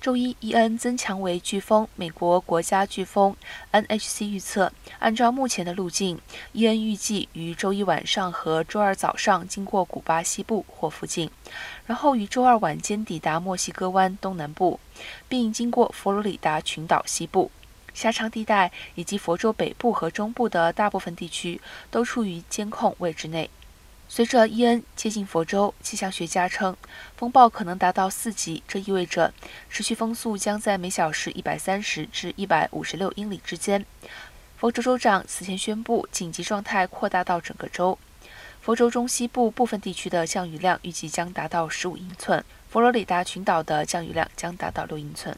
周一，伊恩增强为飓风。美国国家飓风 NHC 预测，按照目前的路径，伊恩预计于周一晚上和周二早上经过古巴西部或附近，然后于周二晚间抵达墨西哥湾东南部，并经过佛罗里达群岛西部、狭长地带以及佛州北部和中部的大部分地区都处于监控位置内。随着伊恩接近佛州，气象学家称风暴可能达到四级，这意味着持续风速将在每小时一百三十至一百五十六英里之间。佛州州长此前宣布紧急状态扩大到整个州。佛州中西部部分地区的降雨量预计将达到十五英寸，佛罗里达群岛的降雨量将达到六英寸。